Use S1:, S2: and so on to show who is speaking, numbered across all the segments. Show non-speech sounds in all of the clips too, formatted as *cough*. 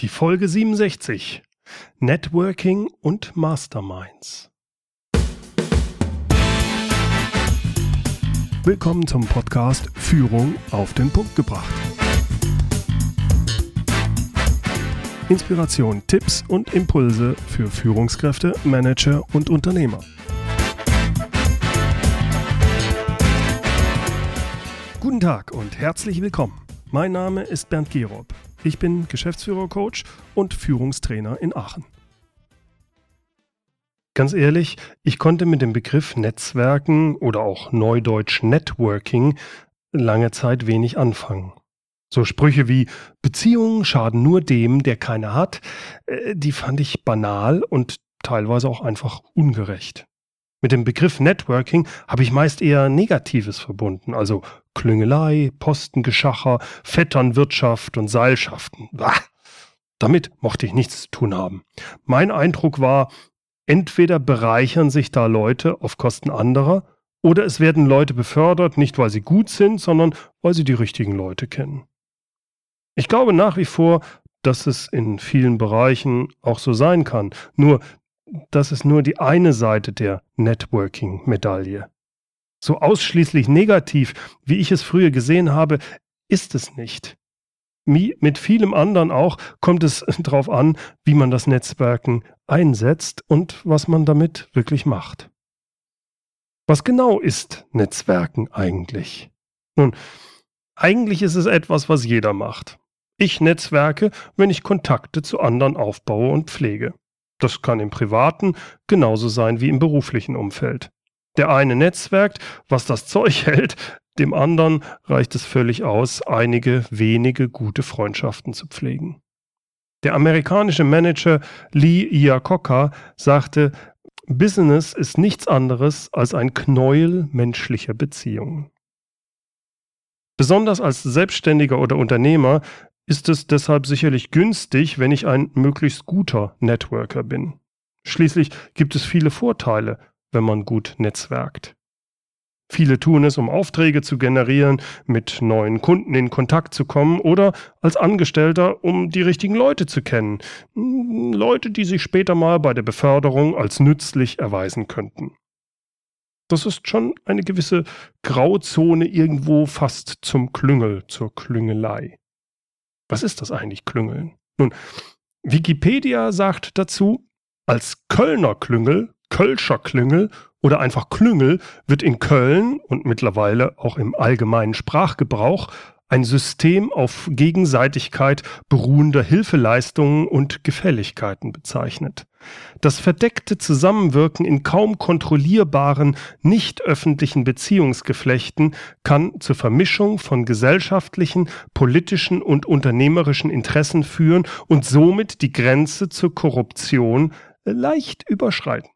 S1: Die Folge 67. Networking und Masterminds. Willkommen zum Podcast Führung auf den Punkt gebracht. Inspiration, Tipps und Impulse für Führungskräfte, Manager und Unternehmer. Guten Tag und herzlich willkommen. Mein Name ist Bernd Gerob. Ich bin Geschäftsführer-Coach und Führungstrainer in Aachen. Ganz ehrlich, ich konnte mit dem Begriff Netzwerken oder auch Neudeutsch Networking lange Zeit wenig anfangen. So Sprüche wie Beziehungen schaden nur dem, der keine hat, äh, die fand ich banal und teilweise auch einfach ungerecht. Mit dem Begriff Networking habe ich meist eher Negatives verbunden, also Klüngelei, Postengeschacher, Vetternwirtschaft und Seilschaften. Bah, damit mochte ich nichts zu tun haben. Mein Eindruck war, entweder bereichern sich da Leute auf Kosten anderer, oder es werden Leute befördert, nicht weil sie gut sind, sondern weil sie die richtigen Leute kennen. Ich glaube nach wie vor, dass es in vielen Bereichen auch so sein kann. Nur das ist nur die eine Seite der Networking-Medaille. So ausschließlich negativ, wie ich es früher gesehen habe, ist es nicht. Wie mit vielem anderen auch kommt es *laughs* darauf an, wie man das Netzwerken einsetzt und was man damit wirklich macht. Was genau ist Netzwerken eigentlich? Nun, eigentlich ist es etwas, was jeder macht. Ich netzwerke, wenn ich Kontakte zu anderen aufbaue und pflege. Das kann im privaten genauso sein wie im beruflichen Umfeld. Der eine netzwerkt, was das Zeug *laughs* hält, dem anderen reicht es völlig aus, einige wenige gute Freundschaften zu pflegen. Der amerikanische Manager Lee Iacocca sagte, Business ist nichts anderes als ein Knäuel menschlicher Beziehungen. Besonders als Selbstständiger oder Unternehmer ist es deshalb sicherlich günstig, wenn ich ein möglichst guter Networker bin. Schließlich gibt es viele Vorteile, wenn man gut netzwerkt. Viele tun es, um Aufträge zu generieren, mit neuen Kunden in Kontakt zu kommen oder als Angestellter, um die richtigen Leute zu kennen. Leute, die sich später mal bei der Beförderung als nützlich erweisen könnten. Das ist schon eine gewisse Grauzone irgendwo fast zum Klüngel, zur Klüngelei. Was ist das eigentlich, Klüngeln? Nun, Wikipedia sagt dazu, als Kölner Klüngel, Kölscher Klüngel oder einfach Klüngel wird in Köln und mittlerweile auch im allgemeinen Sprachgebrauch ein System auf Gegenseitigkeit beruhender Hilfeleistungen und Gefälligkeiten bezeichnet. Das verdeckte Zusammenwirken in kaum kontrollierbaren, nicht öffentlichen Beziehungsgeflechten kann zur Vermischung von gesellschaftlichen, politischen und unternehmerischen Interessen führen und somit die Grenze zur Korruption leicht überschreiten.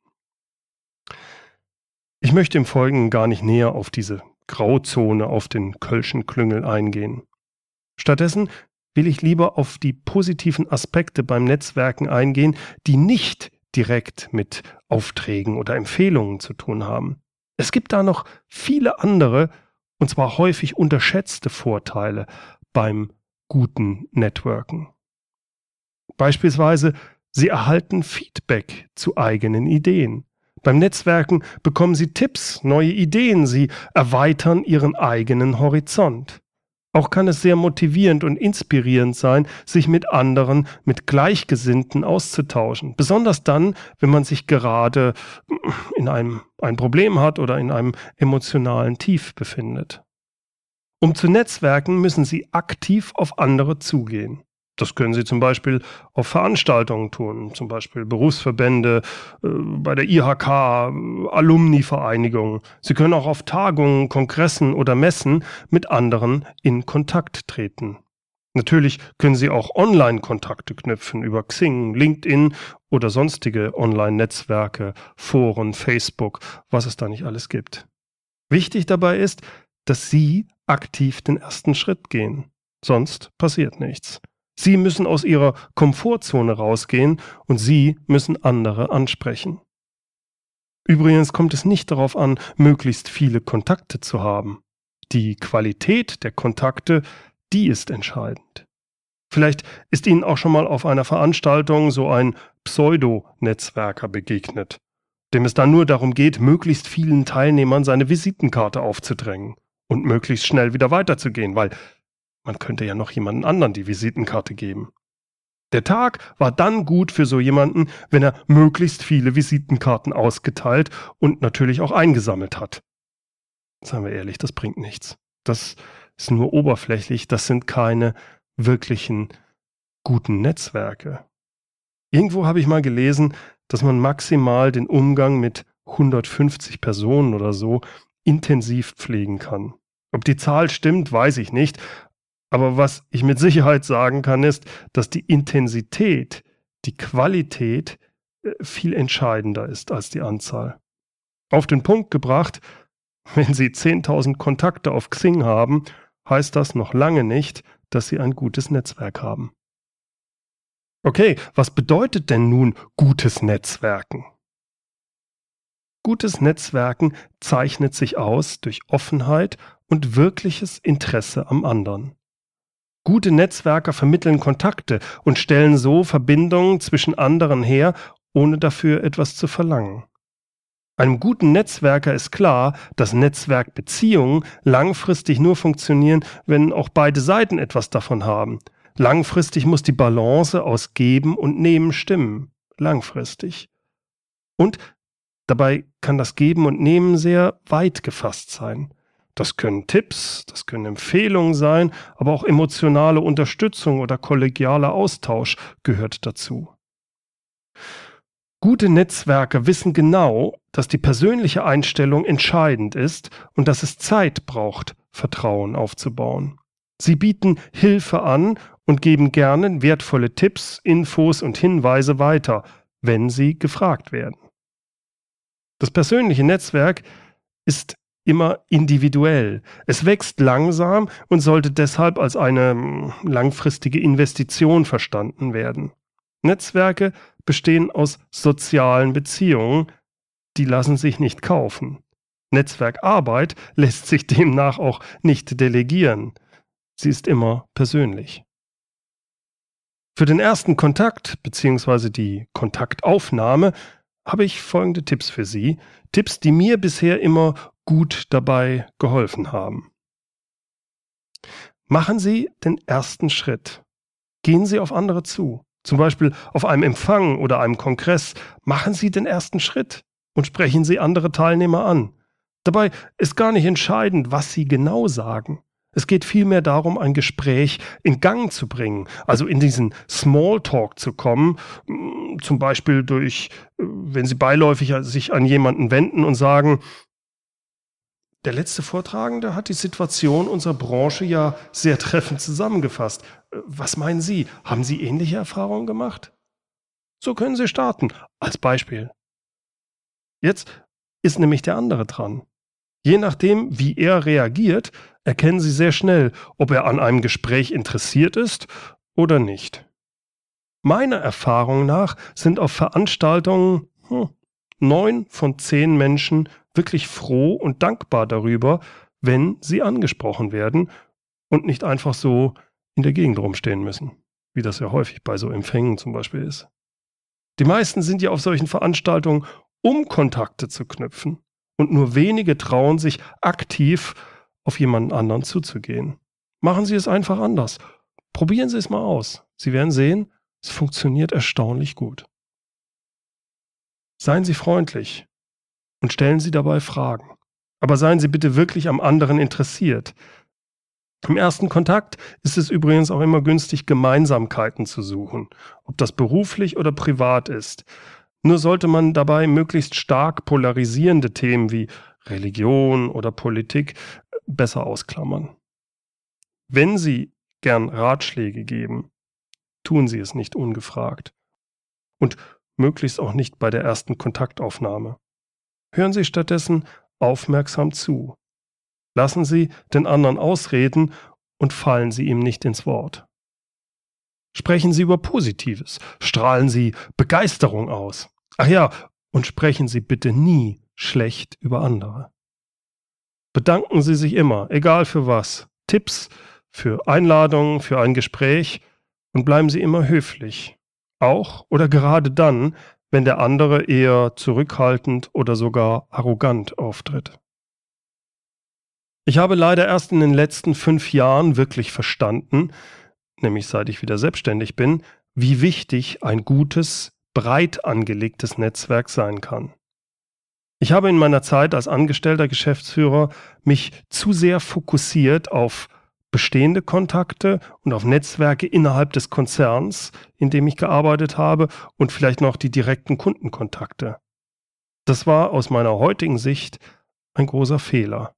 S1: Ich möchte im Folgenden gar nicht näher auf diese Grauzone auf den Kölschen Klüngel eingehen. Stattdessen will ich lieber auf die positiven Aspekte beim Netzwerken eingehen, die nicht direkt mit Aufträgen oder Empfehlungen zu tun haben. Es gibt da noch viele andere, und zwar häufig unterschätzte Vorteile beim guten Networken. Beispielsweise, Sie erhalten Feedback zu eigenen Ideen. Beim Netzwerken bekommen Sie Tipps, neue Ideen, Sie erweitern Ihren eigenen Horizont. Auch kann es sehr motivierend und inspirierend sein, sich mit anderen, mit Gleichgesinnten auszutauschen. Besonders dann, wenn man sich gerade in einem ein Problem hat oder in einem emotionalen Tief befindet. Um zu netzwerken, müssen Sie aktiv auf andere zugehen. Das können Sie zum Beispiel auf Veranstaltungen tun, zum Beispiel Berufsverbände, äh, bei der IHK, Alumni-Vereinigungen. Sie können auch auf Tagungen, Kongressen oder Messen mit anderen in Kontakt treten. Natürlich können Sie auch Online-Kontakte knüpfen über Xing, LinkedIn oder sonstige Online-Netzwerke, Foren, Facebook, was es da nicht alles gibt. Wichtig dabei ist, dass Sie aktiv den ersten Schritt gehen. Sonst passiert nichts. Sie müssen aus ihrer Komfortzone rausgehen und Sie müssen andere ansprechen. Übrigens kommt es nicht darauf an, möglichst viele Kontakte zu haben. Die Qualität der Kontakte, die ist entscheidend. Vielleicht ist Ihnen auch schon mal auf einer Veranstaltung so ein Pseudo-Netzwerker begegnet, dem es dann nur darum geht, möglichst vielen Teilnehmern seine Visitenkarte aufzudrängen und möglichst schnell wieder weiterzugehen, weil man könnte ja noch jemanden anderen die Visitenkarte geben. Der Tag war dann gut für so jemanden, wenn er möglichst viele Visitenkarten ausgeteilt und natürlich auch eingesammelt hat. Seien wir ehrlich, das bringt nichts. Das ist nur oberflächlich, das sind keine wirklichen guten Netzwerke. Irgendwo habe ich mal gelesen, dass man maximal den Umgang mit 150 Personen oder so intensiv pflegen kann. Ob die Zahl stimmt, weiß ich nicht, aber was ich mit Sicherheit sagen kann, ist, dass die Intensität, die Qualität äh, viel entscheidender ist als die Anzahl. Auf den Punkt gebracht, *laughs* wenn Sie 10.000 Kontakte auf Xing haben, heißt das noch lange nicht, dass Sie ein gutes Netzwerk haben. Okay, was bedeutet denn nun gutes Netzwerken? Gutes Netzwerken zeichnet sich aus durch Offenheit und wirkliches Interesse am anderen. Gute Netzwerker vermitteln Kontakte und stellen so Verbindungen zwischen anderen her, ohne dafür etwas zu verlangen. Einem guten Netzwerker ist klar, dass Netzwerkbeziehungen langfristig nur funktionieren, wenn auch beide Seiten etwas davon haben. Langfristig muss die Balance aus Geben und Nehmen stimmen. Langfristig. Und dabei kann das Geben und Nehmen sehr weit gefasst sein. Das können Tipps, das können Empfehlungen sein, aber auch emotionale Unterstützung oder kollegialer Austausch gehört dazu. Gute Netzwerke wissen genau, dass die persönliche Einstellung entscheidend ist und dass es Zeit braucht, Vertrauen aufzubauen. Sie bieten Hilfe an und geben gerne wertvolle Tipps, Infos und Hinweise weiter, wenn sie gefragt werden. Das persönliche Netzwerk ist immer individuell. Es wächst langsam und sollte deshalb als eine hm, langfristige Investition verstanden werden. Netzwerke bestehen aus sozialen Beziehungen, die lassen sich nicht kaufen. Netzwerkarbeit *laughs* lässt sich demnach auch nicht delegieren. Sie ist immer persönlich. Für den ersten Kontakt bzw. die Kontaktaufnahme habe ich folgende Tipps für Sie. Tipps, die mir bisher immer gut dabei geholfen haben. Machen Sie den ersten Schritt. Gehen Sie auf andere zu. Zum Beispiel auf einem Empfang oder einem Kongress. Machen Sie den ersten Schritt und sprechen Sie andere Teilnehmer an. Dabei ist gar nicht entscheidend, was Sie genau sagen. Es geht vielmehr darum, ein Gespräch in Gang zu bringen, also in diesen Smalltalk zu kommen, mm, zum Beispiel durch, äh, wenn Sie beiläufig sich an jemanden wenden und sagen, der letzte Vortragende hat die Situation unserer Branche ja sehr treffend zusammengefasst. Äh, was meinen Sie? Haben Sie ähnliche Erfahrungen gemacht? So können Sie starten, als Beispiel. Jetzt ist nämlich der andere dran. Je nachdem, wie er reagiert, erkennen Sie sehr schnell, ob er an einem Gespräch interessiert ist oder nicht. Meiner Erfahrung nach sind auf Veranstaltungen hm, neun von zehn Menschen wirklich froh und dankbar darüber, wenn sie angesprochen werden und nicht einfach so in der Gegend rumstehen müssen, wie das ja häufig bei so Empfängen zum Beispiel ist. Die meisten sind ja auf solchen Veranstaltungen, um Kontakte zu knüpfen, und nur wenige trauen sich aktiv auf jemanden anderen zuzugehen. Machen Sie es einfach anders. Probieren Sie es mal aus. Sie werden sehen, es funktioniert erstaunlich gut. Seien Sie freundlich, und stellen Sie dabei Fragen. Aber seien Sie bitte wirklich am anderen interessiert. Im ersten Kontakt ist es übrigens auch immer günstig, Gemeinsamkeiten zu suchen, ob das beruflich oder privat ist. Nur sollte man dabei möglichst stark polarisierende Themen wie Religion oder Politik besser ausklammern. Wenn Sie gern Ratschläge geben, tun Sie es nicht ungefragt. Und möglichst auch nicht bei der ersten Kontaktaufnahme. Hören Sie stattdessen aufmerksam zu. Lassen Sie den anderen ausreden und fallen Sie ihm nicht ins Wort. Sprechen Sie über Positives, strahlen Sie Begeisterung aus. Ach ja, und sprechen Sie bitte nie schlecht über andere. Bedanken Sie sich immer, egal für was. Tipps, für Einladungen, für ein Gespräch Und bleiben Sie immer höflich. Auch oder gerade dann, wenn der andere eher zurückhaltend oder sogar arrogant auftritt. Ich habe leider erst in den letzten fünf Jahren wirklich verstanden, nämlich seit ich wieder selbstständig bin, wie wichtig ein gutes, breit angelegtes Netzwerk sein kann. Ich habe in meiner Zeit als angestellter Geschäftsführer mich zu sehr fokussiert auf bestehende Kontakte und auf Netzwerke innerhalb des Konzerns, in dem ich gearbeitet habe und vielleicht noch die direkten Kundenkontakte. Das war aus meiner heutigen Sicht ein großer Fehler.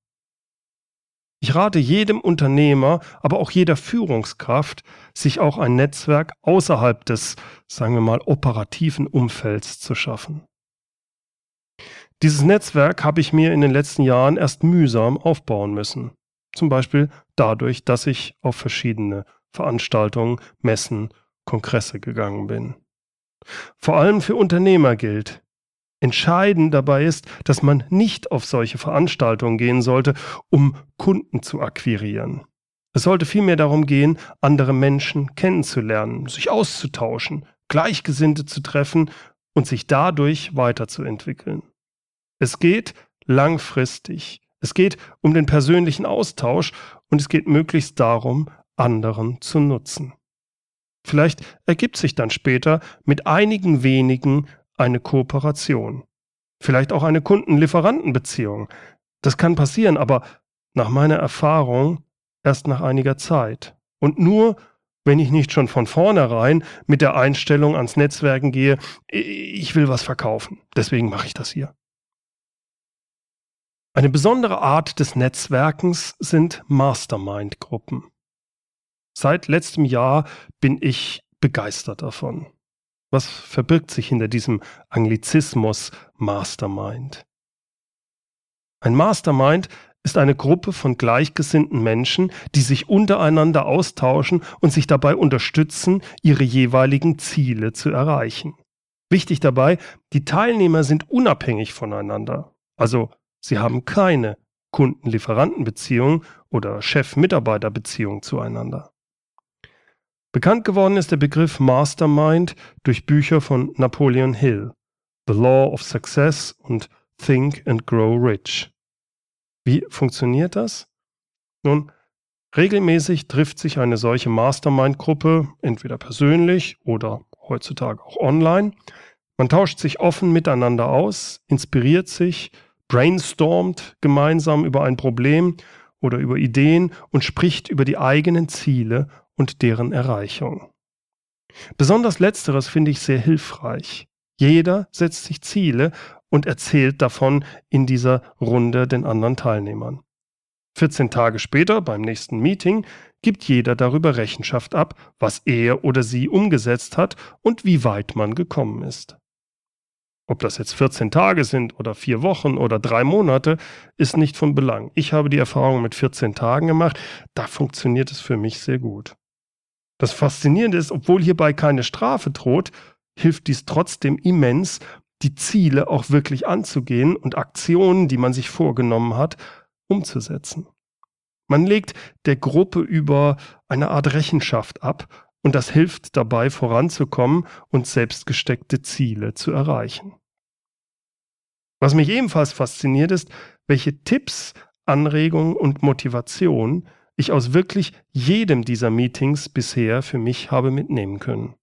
S1: Ich rate jedem Unternehmer, aber auch jeder Führungskraft, sich auch ein Netzwerk außerhalb des, sagen wir mal, operativen Umfelds zu schaffen. Dieses Netzwerk habe ich mir in den letzten Jahren erst mühsam aufbauen müssen. Zum Beispiel dadurch, dass ich auf verschiedene Veranstaltungen, Messen, Kongresse gegangen bin. Vor allem für Unternehmer gilt, Entscheidend dabei ist, dass man nicht auf solche Veranstaltungen gehen sollte, um Kunden zu akquirieren. Es sollte vielmehr darum gehen, andere Menschen kennenzulernen, sich auszutauschen, Gleichgesinnte zu treffen und sich dadurch weiterzuentwickeln. Es geht langfristig. Es geht um den persönlichen Austausch und es geht möglichst darum, anderen zu nutzen. Vielleicht ergibt sich dann später mit einigen wenigen eine Kooperation. Vielleicht auch eine Kunden-Lieferanten-Beziehung. Das kann passieren, aber nach meiner Erfahrung erst nach einiger Zeit. Und nur, wenn ich nicht schon von vornherein mit der Einstellung ans Netzwerken gehe, ich will was verkaufen. Deswegen mache ich das hier. Eine besondere Art des Netzwerkens sind Mastermind-Gruppen. Seit letztem Jahr bin ich begeistert davon. Was verbirgt sich hinter diesem Anglizismus Mastermind? Ein Mastermind ist eine Gruppe von gleichgesinnten Menschen, die sich untereinander austauschen und sich dabei unterstützen, ihre jeweiligen Ziele zu erreichen. Wichtig dabei, die Teilnehmer sind unabhängig voneinander. Also sie haben keine Kunden-Lieferanten-Beziehung oder Chef-Mitarbeiter-Beziehung zueinander. Bekannt geworden ist der Begriff Mastermind durch Bücher von Napoleon Hill, The Law of Success und Think and Grow Rich. Wie funktioniert das? Nun, regelmäßig trifft sich eine solche Mastermind-Gruppe, entweder persönlich oder heutzutage auch online. Man tauscht sich offen miteinander aus, inspiriert sich, brainstormt gemeinsam über ein Problem oder über Ideen und spricht über die eigenen Ziele und deren Erreichung. Besonders letzteres finde ich sehr hilfreich. Jeder setzt sich Ziele und erzählt davon in dieser Runde den anderen Teilnehmern. 14 Tage später, beim nächsten Meeting, gibt jeder darüber Rechenschaft ab, was er oder sie umgesetzt hat und wie weit man gekommen ist. Ob das jetzt 14 Tage sind oder vier Wochen oder drei Monate, ist nicht von Belang. Ich habe die Erfahrung mit 14 Tagen gemacht, da funktioniert es für mich sehr gut. Das Faszinierende ist, obwohl hierbei keine Strafe droht, hilft dies trotzdem immens, die Ziele auch wirklich anzugehen und Aktionen, die man sich vorgenommen hat, umzusetzen. Man legt der Gruppe über eine Art Rechenschaft ab und das hilft dabei voranzukommen und selbstgesteckte Ziele zu erreichen. Was mich ebenfalls fasziniert ist, welche Tipps, Anregungen und Motivation ich aus wirklich jedem dieser Meetings bisher für mich habe mitnehmen können.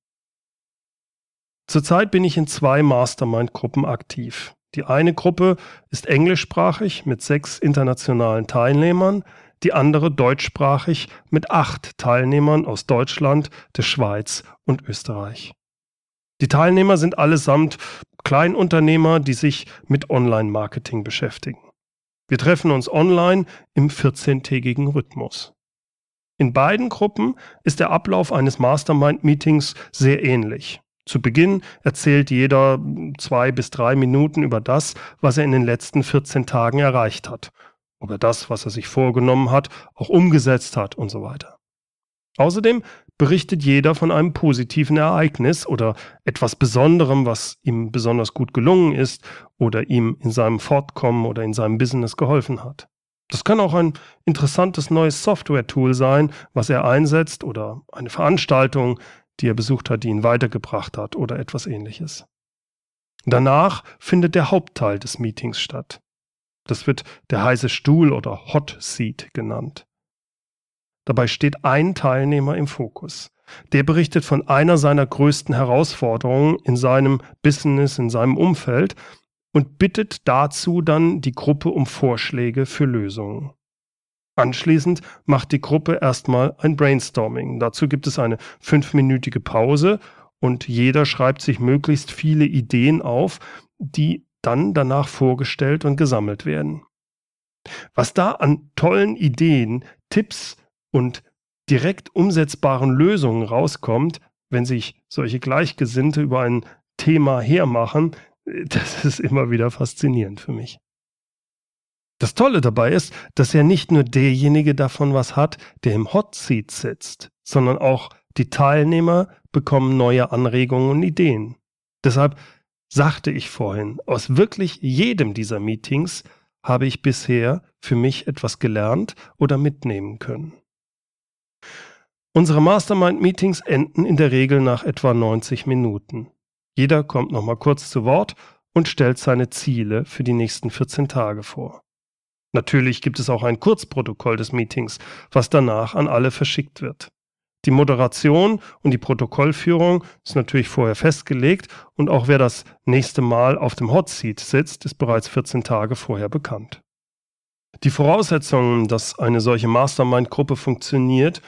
S1: Zurzeit bin ich in zwei Mastermind-Gruppen aktiv. Die eine Gruppe ist englischsprachig mit sechs internationalen Teilnehmern, die andere deutschsprachig mit acht Teilnehmern aus Deutschland, der Schweiz und Österreich. Die Teilnehmer sind allesamt Kleinunternehmer, die sich mit Online-Marketing beschäftigen. Wir treffen uns online im 14-tägigen Rhythmus. In beiden Gruppen ist der Ablauf eines Mastermind-Meetings sehr ähnlich. Zu Beginn erzählt jeder zwei bis drei Minuten über das, was er in den letzten 14 Tagen erreicht hat, ob er das, was er sich vorgenommen hat, auch umgesetzt hat und so weiter. Außerdem berichtet jeder von einem positiven Ereignis oder etwas Besonderem, was ihm besonders gut gelungen ist oder ihm in seinem Fortkommen oder in seinem Business geholfen hat. Das kann auch ein interessantes neues Software-Tool sein, was er einsetzt oder eine Veranstaltung, die er besucht hat, die ihn weitergebracht hat oder etwas ähnliches. Danach findet der Hauptteil des Meetings statt. Das wird der heiße Stuhl oder Hot Seat genannt. Dabei steht ein Teilnehmer im Fokus. Der berichtet von einer seiner größten Herausforderungen in seinem Business, in seinem Umfeld und bittet dazu dann die Gruppe um Vorschläge für Lösungen. Anschließend macht die Gruppe erstmal ein Brainstorming. Dazu gibt es eine fünfminütige Pause und jeder schreibt sich möglichst viele Ideen auf, die dann danach vorgestellt und gesammelt werden. Was da an tollen Ideen, Tipps und direkt umsetzbaren Lösungen rauskommt, wenn sich solche Gleichgesinnte über ein Thema hermachen, das *laughs* ist immer wieder faszinierend für mich. Das Tolle dabei ist, dass ja nicht nur derjenige davon was hat, der im Hot Seat sitzt, sondern auch die Teilnehmer bekommen neue Anregungen und Ideen. Deshalb sagte ich vorhin, aus wirklich jedem dieser Meetings habe ich bisher für mich etwas gelernt oder mitnehmen können. Unsere Mastermind-Meetings enden in der Regel nach etwa 90 Minuten. Jeder kommt nochmal kurz zu Wort und stellt seine Ziele für die nächsten 14 Tage vor. Natürlich gibt es auch ein Kurzprotokoll des Meetings, was danach an alle verschickt wird. Die Moderation und die Protokollführung ist natürlich vorher festgelegt und auch wer das nächste Mal auf dem Hot Seat sitzt, ist bereits 14 Tage vorher bekannt. Die Voraussetzungen, dass eine solche Mastermind-Gruppe funktioniert,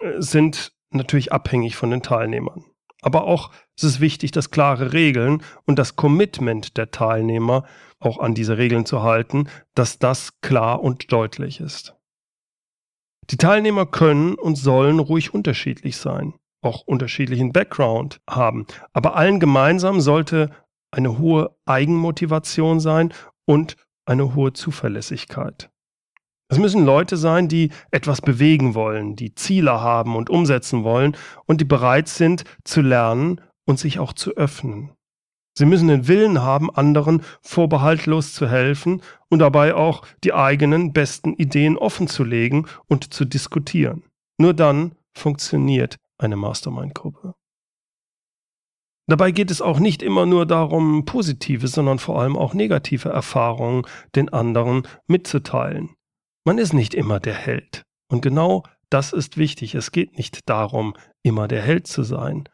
S1: äh, sind natürlich abhängig von den Teilnehmern. Aber auch es ist wichtig, dass klare Regeln und das Commitment der Teilnehmer auch an diese Regeln zu halten, dass das klar und deutlich ist. Die Teilnehmer können und sollen ruhig unterschiedlich sein, auch unterschiedlichen Background haben, aber allen gemeinsam sollte eine hohe Eigenmotivation sein und eine hohe Zuverlässigkeit. Es müssen Leute sein, die etwas bewegen wollen, die Ziele haben und umsetzen wollen und die bereit sind zu lernen und sich auch zu öffnen. Sie müssen den Willen haben, anderen vorbehaltlos zu helfen und dabei auch die eigenen besten Ideen offenzulegen und zu diskutieren. Nur dann funktioniert eine Mastermind-Gruppe. Dabei geht es auch nicht immer nur darum, positive, sondern vor allem auch negative Erfahrungen den anderen mitzuteilen. Man ist nicht immer der Held. Und genau das ist wichtig. Es geht nicht darum, immer der Held zu sein.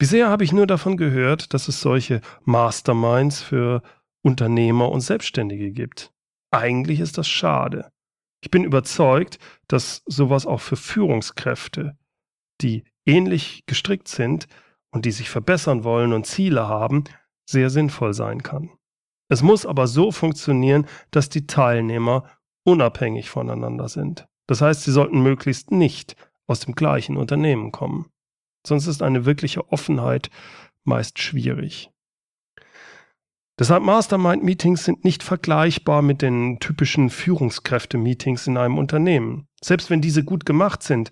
S1: Bisher habe ich nur davon gehört, dass es solche Masterminds für Unternehmer und Selbstständige gibt. Eigentlich ist das schade. Ich bin überzeugt, dass sowas auch für Führungskräfte, die ähnlich gestrickt sind und die sich verbessern wollen und Ziele haben, sehr sinnvoll sein kann. Es muss aber so funktionieren, dass die Teilnehmer unabhängig voneinander sind. Das heißt, sie sollten möglichst nicht aus dem gleichen Unternehmen kommen. Sonst ist eine wirkliche Offenheit meist schwierig. Deshalb Mastermind-Meetings sind nicht vergleichbar mit den typischen Führungskräfte-Meetings in einem Unternehmen. Selbst wenn diese gut gemacht sind,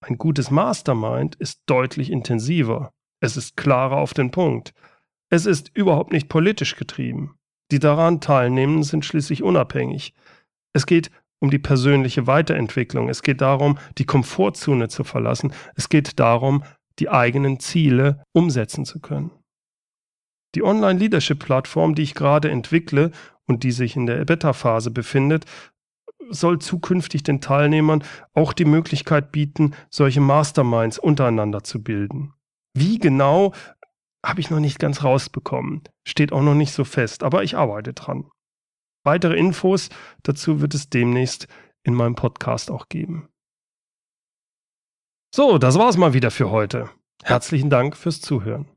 S1: ein gutes Mastermind ist deutlich intensiver. Es ist klarer auf den Punkt. Es ist überhaupt nicht politisch getrieben. Die daran Teilnehmenden sind schließlich unabhängig. Es geht um die persönliche Weiterentwicklung. Es geht darum, die Komfortzone zu verlassen. Es geht darum, die eigenen Ziele umsetzen zu können. Die Online-Leadership-Plattform, die ich gerade entwickle und die sich in der Beta-Phase befindet, soll zukünftig den Teilnehmern auch die Möglichkeit bieten, solche Masterminds untereinander zu bilden. Wie genau, habe ich noch nicht ganz rausbekommen. Steht auch noch nicht so fest, aber ich arbeite dran. Weitere Infos dazu wird es demnächst in meinem Podcast auch geben. So, das war's mal wieder für heute. Herzlichen Dank fürs Zuhören.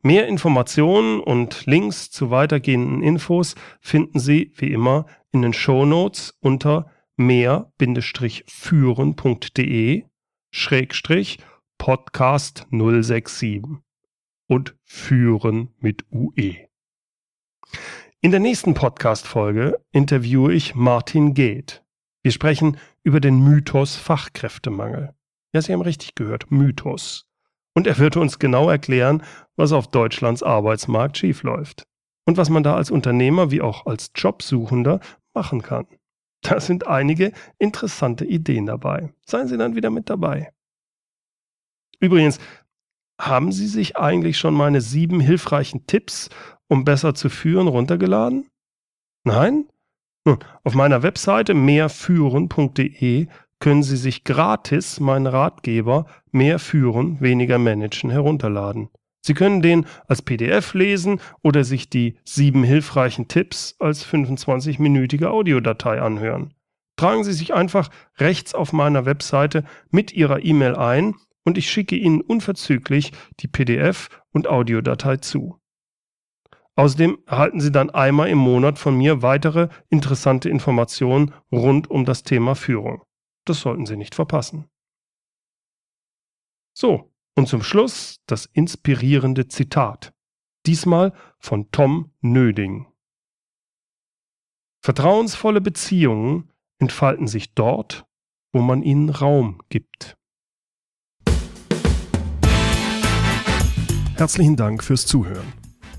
S1: Mehr Informationen und Links zu weitergehenden Infos finden Sie wie immer in den Show Notes unter mehr-führen.de Schrägstrich Podcast 067 und führen mit UE. In der nächsten Podcast-Folge interviewe ich Martin Geht. Wir sprechen über den Mythos Fachkräftemangel. Ja, Sie haben richtig gehört, Mythos. Und er wird uns genau erklären, was auf Deutschlands Arbeitsmarkt schiefläuft. Und was man da als Unternehmer wie auch als Jobsuchender machen kann. Da sind einige interessante Ideen dabei. Seien Sie dann wieder mit dabei. Übrigens, haben Sie sich eigentlich schon meine sieben hilfreichen Tipps, um besser zu führen, runtergeladen? Nein? Nun, auf meiner Webseite mehrführen.de können Sie sich gratis meinen Ratgeber Mehr führen, weniger managen herunterladen. Sie können den als PDF lesen oder sich die sieben hilfreichen Tipps als 25-minütige Audiodatei anhören. Tragen Sie sich einfach rechts auf meiner Webseite mit Ihrer E-Mail ein und ich schicke Ihnen unverzüglich die PDF und Audiodatei zu. Außerdem erhalten Sie dann einmal im Monat von mir weitere interessante Informationen rund um das Thema Führung. Das sollten Sie nicht verpassen. So, und zum Schluss das inspirierende Zitat. Diesmal von Tom Nöding. Vertrauensvolle Beziehungen entfalten sich dort, wo man ihnen Raum gibt. Herzlichen Dank fürs Zuhören.